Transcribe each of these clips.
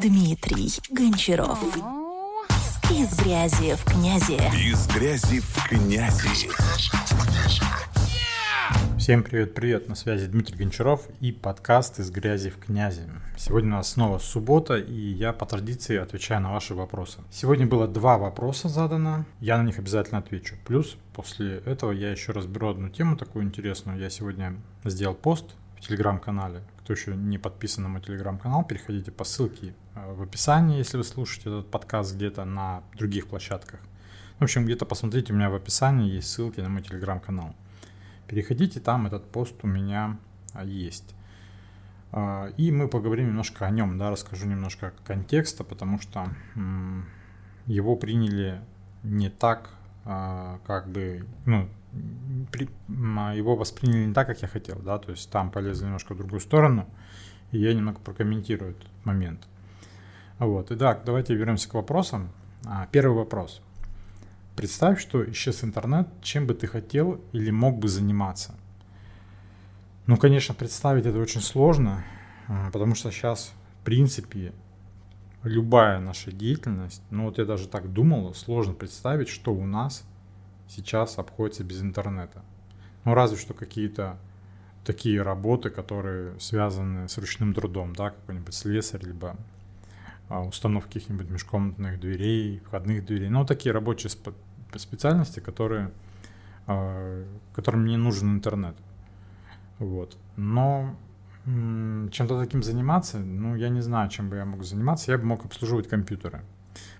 Дмитрий Гончаров. Из грязи в князи. Из грязи в князи. Всем привет-привет, на связи Дмитрий Гончаров и подкаст «Из грязи в князи». Сегодня у нас снова суббота, и я по традиции отвечаю на ваши вопросы. Сегодня было два вопроса задано, я на них обязательно отвечу. Плюс после этого я еще разберу одну тему такую интересную. Я сегодня сделал пост в телеграм-канале. Кто еще не подписан на мой телеграм-канал, переходите по ссылке э, в описании, если вы слушаете этот подкаст где-то на других площадках. В общем, где-то посмотрите, у меня в описании есть ссылки на мой телеграм-канал. Переходите, там этот пост у меня а, есть. А, и мы поговорим немножко о нем, да, расскажу немножко контекста, потому что его приняли не так, а, как бы, ну, его восприняли не так, как я хотел, да, то есть там полезли немножко в другую сторону, и я немного прокомментирую этот момент. Вот, итак, давайте вернемся к вопросам. Первый вопрос. Представь, что исчез интернет, чем бы ты хотел или мог бы заниматься. Ну, конечно, представить это очень сложно, а, потому что сейчас, в принципе, любая наша деятельность, ну вот я даже так думал, сложно представить, что у нас сейчас обходится без интернета. Ну, разве что какие-то такие работы, которые связаны с ручным трудом, да, какой-нибудь слесарь, либо а, установка каких-нибудь межкомнатных дверей, входных дверей. Ну, такие рабочие специальности, которые, а, которым не нужен интернет. Вот. Но чем-то таким заниматься, ну, я не знаю, чем бы я мог заниматься. Я бы мог обслуживать компьютеры.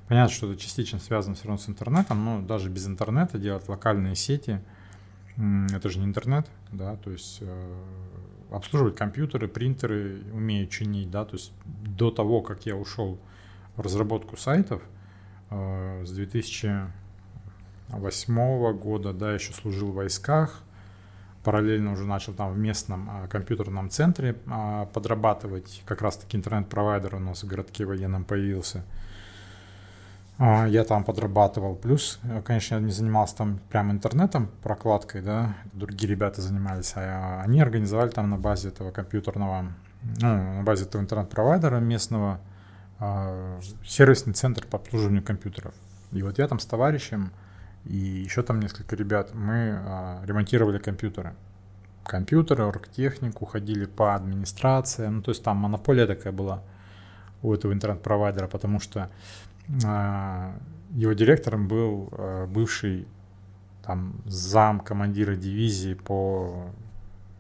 Понятно, что это частично связано все равно с интернетом, но даже без интернета делать локальные сети, это же не интернет, да, то есть э, обслуживать компьютеры, принтеры, умею чинить, да, то есть до того, как я ушел в разработку сайтов э, с 2000 восьмого года, да, еще служил в войсках, параллельно уже начал там в местном а, компьютерном центре а, подрабатывать, как раз-таки интернет-провайдер у нас в городке военном появился. А, я там подрабатывал, плюс, э, конечно, я не занимался там прям интернетом, прокладкой, да, другие ребята занимались, а они организовали там на базе этого компьютерного, ну, на базе этого интернет-провайдера местного а, сервисный центр по обслуживанию компьютеров. И вот я там с товарищем, и еще там несколько ребят, мы а, ремонтировали компьютеры. Компьютеры, оргтехнику, ходили по администрации. Ну, то есть там монополия такая была у этого интернет-провайдера, потому что его директором был а, бывший там зам командира дивизии по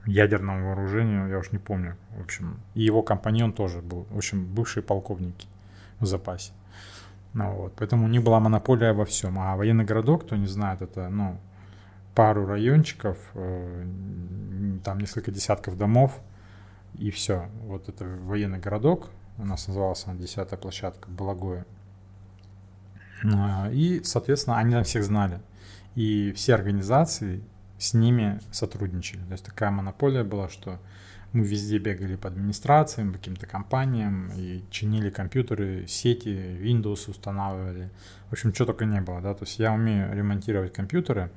ядерному вооружению, я уж не помню, в общем, и его компаньон тоже был, в общем, бывшие полковники в запасе. Ну, вот, поэтому не была монополия во всем. А военный городок, кто не знает, это ну, пару райончиков, э, там несколько десятков домов, и все. Вот это военный городок, у нас назывался десятая площадка Балагоя. А, и, соответственно, они там всех знали. И все организации с ними сотрудничали. То есть такая монополия была, что мы везде бегали по администрациям, по каким-то компаниям и чинили компьютеры, сети, Windows устанавливали. В общем, что только не было, да. То есть я умею ремонтировать компьютеры.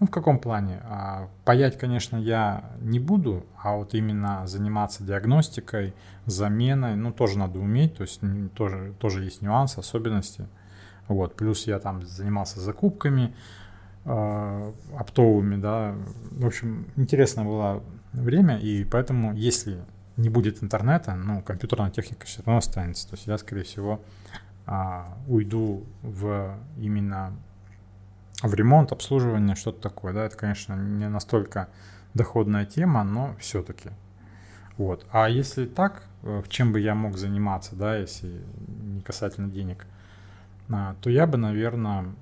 Ну, в каком плане? А, паять, конечно, я не буду, а вот именно заниматься диагностикой, заменой, ну, тоже надо уметь, то есть тоже, тоже есть нюансы, особенности. Вот, плюс я там занимался закупками, э, оптовыми, да. В общем, интересно была время, и поэтому, если не будет интернета, ну, компьютерная техника все равно останется. То есть я, скорее всего, а, уйду в именно в ремонт, обслуживание, что-то такое. Да, это, конечно, не настолько доходная тема, но все-таки. Вот. А если так, э, чем бы я мог заниматься, да, если не касательно денег, то я бы, наверное,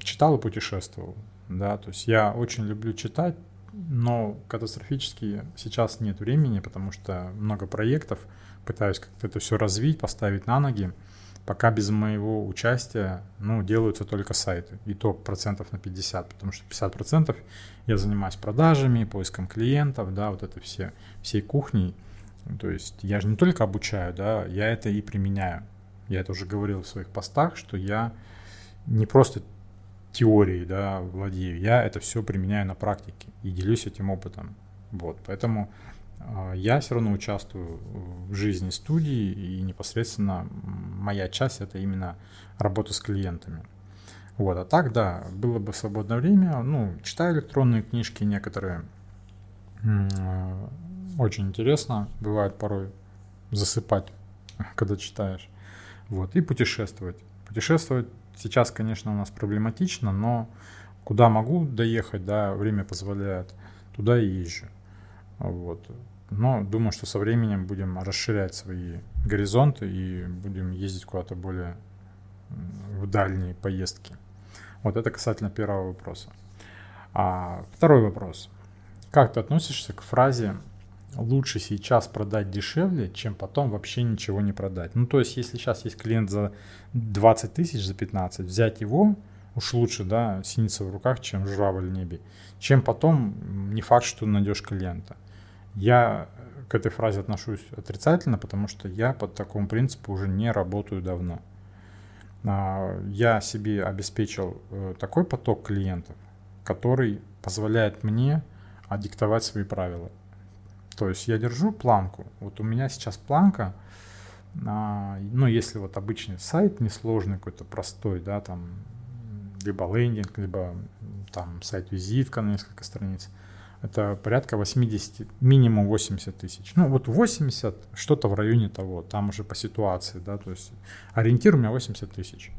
читал и путешествовал. Да, то есть я очень люблю читать, но катастрофически сейчас нет времени, потому что много проектов, пытаюсь как-то это все развить, поставить на ноги. Пока без моего участия, ну, делаются только сайты. И то процентов на 50, потому что 50 процентов я занимаюсь продажами, поиском клиентов, да, вот это все, всей кухней. То есть я же не только обучаю, да, я это и применяю. Я это уже говорил в своих постах, что я не просто теорией, да, владею. Я это все применяю на практике и делюсь этим опытом. Вот, поэтому а, я все равно участвую в жизни студии, и непосредственно моя часть это именно работа с клиентами. Вот, а так, да, было бы свободное время, ну, читаю электронные книжки некоторые, очень интересно, бывает порой засыпать, когда читаешь, вот, и путешествовать. Путешествовать сейчас, конечно, у нас проблематично, но куда могу доехать, да, время позволяет, туда и езжу, вот. Но думаю, что со временем будем расширять свои горизонты и будем ездить куда-то более в дальние поездки. Вот это касательно первого вопроса. А второй вопрос. Как ты относишься к фразе лучше сейчас продать дешевле, чем потом вообще ничего не продать. Ну, то есть, если сейчас есть клиент за 20 тысяч, за 15, взять его, уж лучше, да, синица в руках, чем журавль в небе, чем потом не факт, что найдешь клиента. Я к этой фразе отношусь отрицательно, потому что я под такому принципу уже не работаю давно. А, я себе обеспечил э, такой поток клиентов, который позволяет мне диктовать свои правила. То есть я держу планку. Вот у меня сейчас планка, а, ну, если вот обычный сайт, несложный какой-то, простой, да, там, либо лендинг, либо там сайт-визитка на несколько страниц, это порядка 80, минимум 80 тысяч. Ну, вот 80, что-то в районе того, там уже по ситуации, да, то есть ориентир у меня 80 тысяч.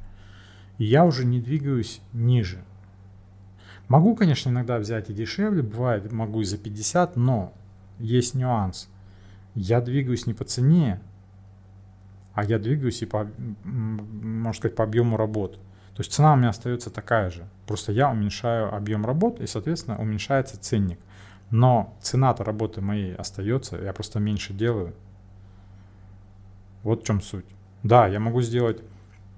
И я уже не двигаюсь ниже. Могу, конечно, иногда взять и дешевле, бывает, могу и за 50, но есть нюанс. Я двигаюсь не по цене, а я двигаюсь и по, можно сказать, по объему работ. То есть цена у меня остается такая же. Просто я уменьшаю объем работ и, соответственно, уменьшается ценник. Но цена-то работы моей остается, я просто меньше делаю. Вот в чем суть. Да, я могу сделать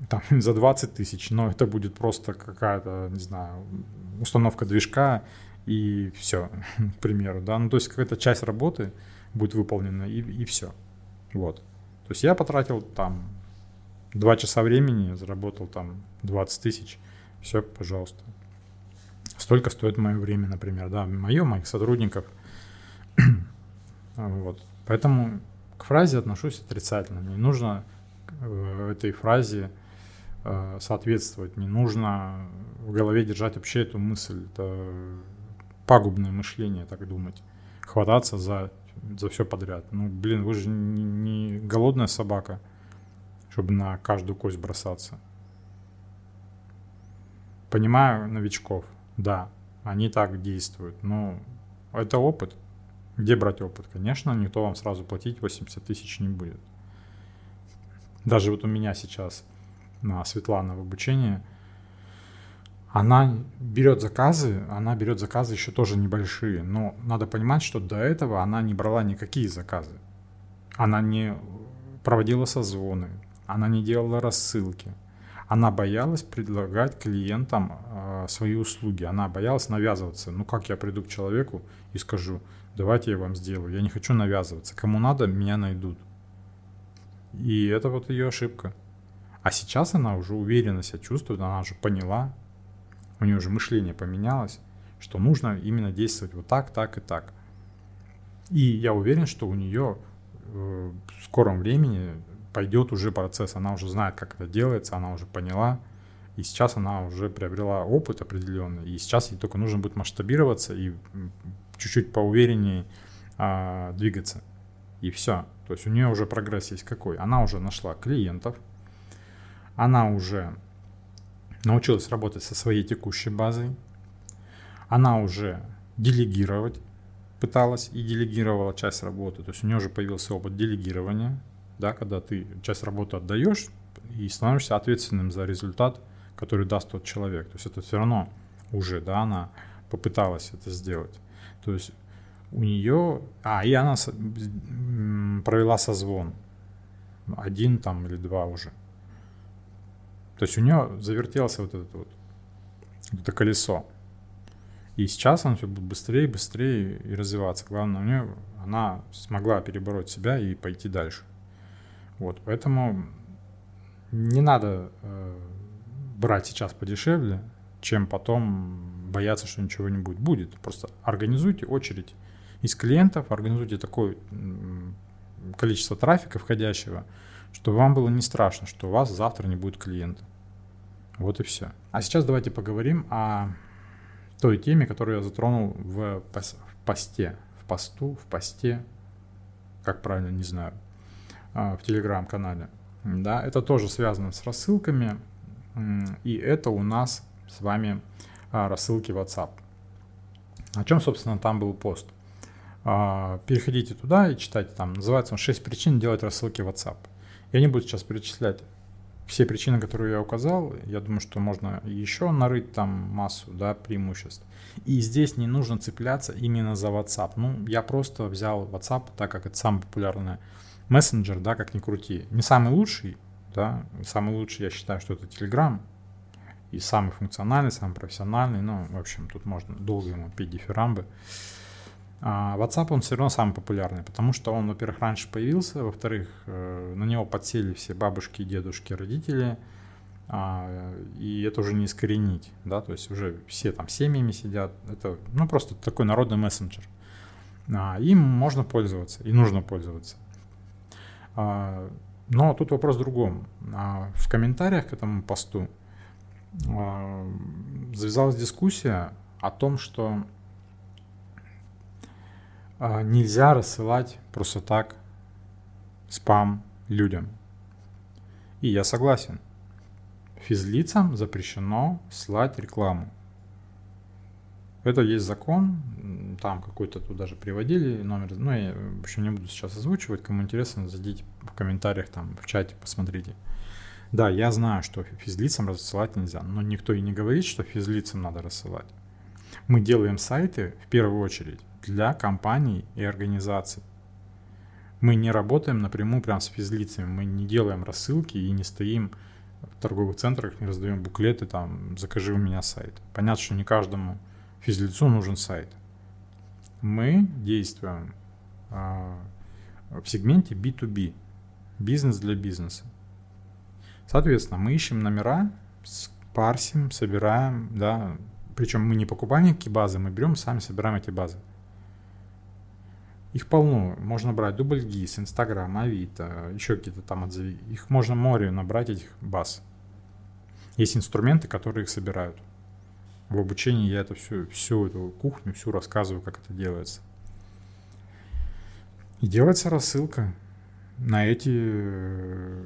там, за 20 тысяч, но это будет просто какая-то, не знаю, установка движка и все, к примеру, да. Ну, то есть какая-то часть работы будет выполнена и, и все. Вот. То есть я потратил там 2 часа времени, заработал там 20 тысяч, все, пожалуйста. Столько стоит мое время, например, да, мое, моих сотрудников. вот. Поэтому к фразе отношусь отрицательно. Не нужно э, этой фразе э, соответствовать, не нужно в голове держать вообще эту мысль. Это пагубное мышление, так думать. Хвататься за, за все подряд. Ну, блин, вы же не, не голодная собака, чтобы на каждую кость бросаться. Понимаю новичков, да, они так действуют, но это опыт. Где брать опыт? Конечно, никто вам сразу платить 80 тысяч не будет. Даже вот у меня сейчас на Светлана в обучении – она берет заказы, она берет заказы еще тоже небольшие, но надо понимать, что до этого она не брала никакие заказы. Она не проводила созвоны, она не делала рассылки. Она боялась предлагать клиентам э, свои услуги, она боялась навязываться. Ну как я приду к человеку и скажу, давайте я вам сделаю, я не хочу навязываться, кому надо, меня найдут. И это вот ее ошибка. А сейчас она уже уверенно себя чувствует, она уже поняла, у нее уже мышление поменялось, что нужно именно действовать вот так, так и так. И я уверен, что у нее э, в скором времени пойдет уже процесс, она уже знает, как это делается, она уже поняла, и сейчас она уже приобрела опыт определенный, и сейчас ей только нужно будет масштабироваться и чуть-чуть поувереннее а, двигаться. И все. То есть у нее уже прогресс есть какой? Она уже нашла клиентов, она уже научилась работать со своей текущей базой. Она уже делегировать пыталась и делегировала часть работы. То есть у нее уже появился опыт делегирования, да, когда ты часть работы отдаешь и становишься ответственным за результат, который даст тот человек. То есть это все равно уже, да, она попыталась это сделать. То есть у нее, а, и она провела созвон, один там или два уже. То есть у нее завертелся вот этот вот, это колесо. И сейчас она все будет быстрее, быстрее и развиваться. Главное, у нее она смогла перебороть себя и пойти дальше. Вот, поэтому не надо э, брать сейчас подешевле, чем потом бояться, что ничего не будет. Будет. Просто организуйте очередь из клиентов, организуйте такое количество трафика входящего, чтобы вам было не страшно, что у вас завтра не будет клиента. Вот и все. А сейчас давайте поговорим о той теме, которую я затронул в посте, в посту, в посте, как правильно, не знаю, а, в телеграм-канале. Да, это тоже связано с рассылками, и это у нас с вами а, рассылки WhatsApp. О чем, собственно, там был пост? А, переходите туда и читайте там. Называется он «6 причин делать рассылки WhatsApp». Я не буду сейчас перечислять все причины, которые я указал. Я думаю, что можно еще нарыть там массу да, преимуществ. И здесь не нужно цепляться именно за WhatsApp. Ну, я просто взял WhatsApp, так как это самый популярный мессенджер, да, как ни крути. Не самый лучший, да, самый лучший я считаю, что это Telegram. И самый функциональный, самый профессиональный. Ну, в общем, тут можно долго ему пить дифирамбы. А WhatsApp, он все равно самый популярный, потому что он, во-первых, раньше появился, во-вторых, э, на него подсели все бабушки, дедушки, родители, а, и это уже не искоренить, да, то есть уже все там семьями сидят, это, ну, просто такой народный мессенджер. А, им можно пользоваться, и нужно пользоваться. Но тут вопрос в другом. В комментариях к этому посту завязалась дискуссия о том, что а, нельзя рассылать просто так спам людям. И я согласен. Физлицам запрещено слать рекламу. Это есть закон, там какой-то тут даже приводили номер, ну я в общем не буду сейчас озвучивать, кому интересно, зайдите в комментариях там в чате, посмотрите. Да, я знаю, что физлицам рассылать нельзя, но никто и не говорит, что физлицам надо рассылать. Мы делаем сайты в первую очередь для компаний и организаций. Мы не работаем напрямую прям с физлицами, мы не делаем рассылки и не стоим в торговых центрах, не раздаем буклеты, там, закажи у меня сайт. Понятно, что не каждому физлицу нужен сайт. Мы действуем э, в сегменте B2B, бизнес для бизнеса. Соответственно, мы ищем номера, парсим, собираем, да, причем мы не покупаем никакие базы, мы берем, сами собираем эти базы. Их полно. Можно брать Дубльгиз, Инстаграм, Авито, еще какие-то там отзывы. Их можно море набрать, этих баз. Есть инструменты, которые их собирают. В обучении я это всю, всю эту кухню, всю рассказываю, как это делается. И делается рассылка на эти э,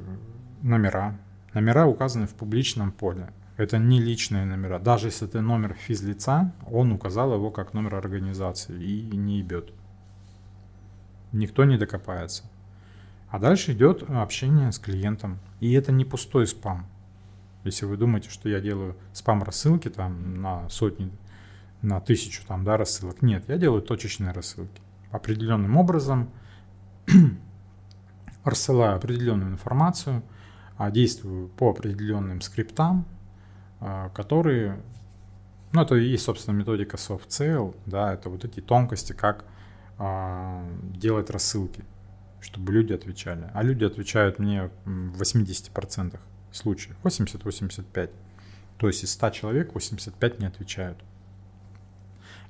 номера. Номера указаны в публичном поле. Это не личные номера. Даже если это номер физлица, он указал его как номер организации и не ебет никто не докопается. А дальше идет общение с клиентом. И это не пустой спам. Если вы думаете, что я делаю спам-рассылки там на сотни, на тысячу там, да, рассылок. Нет, я делаю точечные рассылки. Определенным образом рассылаю определенную информацию, а действую по определенным скриптам, которые, ну, это и есть, собственно, методика soft sale, да, это вот эти тонкости, как а, делать рассылки, чтобы люди отвечали. А люди отвечают мне в 80% случаев, 80-85%. То есть из 100 человек 85 не отвечают.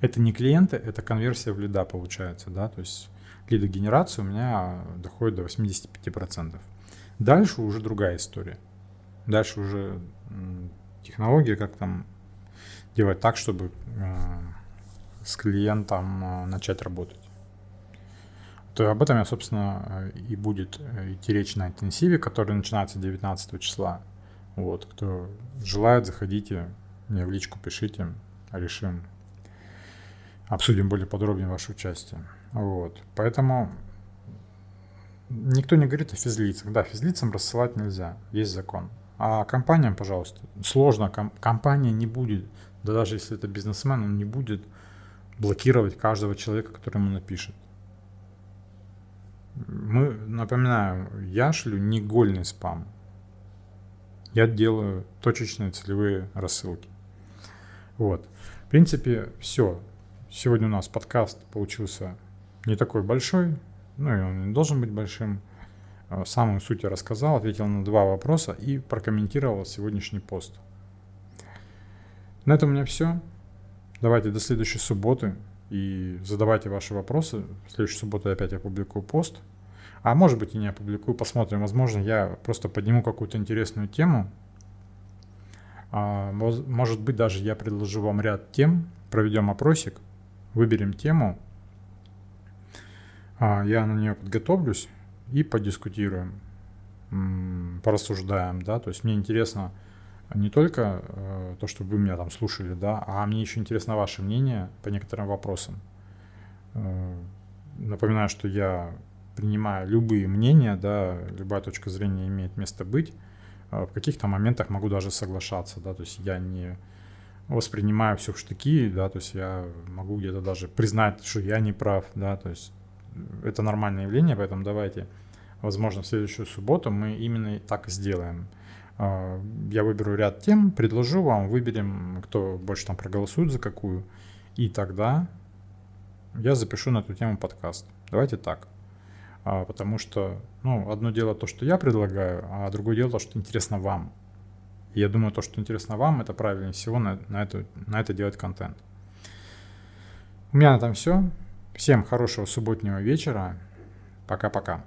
Это не клиенты, это конверсия в лида получается, да, то есть лидогенерация у меня доходит до 85%. Дальше уже другая история. Дальше уже технология, как там делать так, чтобы э, с клиентом э, начать работать то об этом я, собственно, и будет идти речь на интенсиве, который начинается 19 числа. Вот, кто желает, заходите, мне в личку пишите, решим, обсудим более подробнее ваше участие. Вот, поэтому никто не говорит о физлицах. Да, физлицам рассылать нельзя, есть закон. А компаниям, пожалуйста, сложно, ком- компания не будет, да даже если это бизнесмен, он не будет блокировать каждого человека, который ему напишет. Мы, напоминаю, я шлю не гольный спам. Я делаю точечные целевые рассылки. Вот. В принципе, все. Сегодня у нас подкаст получился не такой большой, ну и он не должен быть большим. А, самую суть я рассказал, ответил на два вопроса и прокомментировал сегодняшний пост. На этом у меня все. Давайте до следующей субботы. и задавайте ваши вопросы. В следующую субботу опять опубликую пост. А может быть и не опубликую, посмотрим. Возможно, я просто подниму какую-то интересную тему. А, может быть, даже я предложу вам ряд тем, проведем опросик, выберем тему, а, я на нее подготовлюсь и подискутируем, порассуждаем, да, то есть мне интересно не только э, то, что вы меня там слушали, да, а мне еще интересно ваше мнение по некоторым вопросам. Э, напоминаю, что я принимаю любые мнения, да, любая точка зрения имеет место быть. Э, в каких-то моментах могу даже соглашаться, да, то есть я не воспринимаю все в штыки, да, то есть я могу где-то даже признать, что я не прав, да, то есть это нормальное явление, поэтому давайте, возможно, в следующую субботу мы именно так и сделаем. А, я выберу ряд тем, предложу вам, выберем, кто больше там проголосует за какую, и тогда я запишу на эту тему подкаст. Давайте так. А, потому что, ну, одно дело то, что я предлагаю, а другое дело то, что интересно вам. И я думаю, то, что интересно вам, это правильнее всего на, на, это, на это делать контент. У меня на этом все. Всем хорошего субботнего вечера. Пока-пока.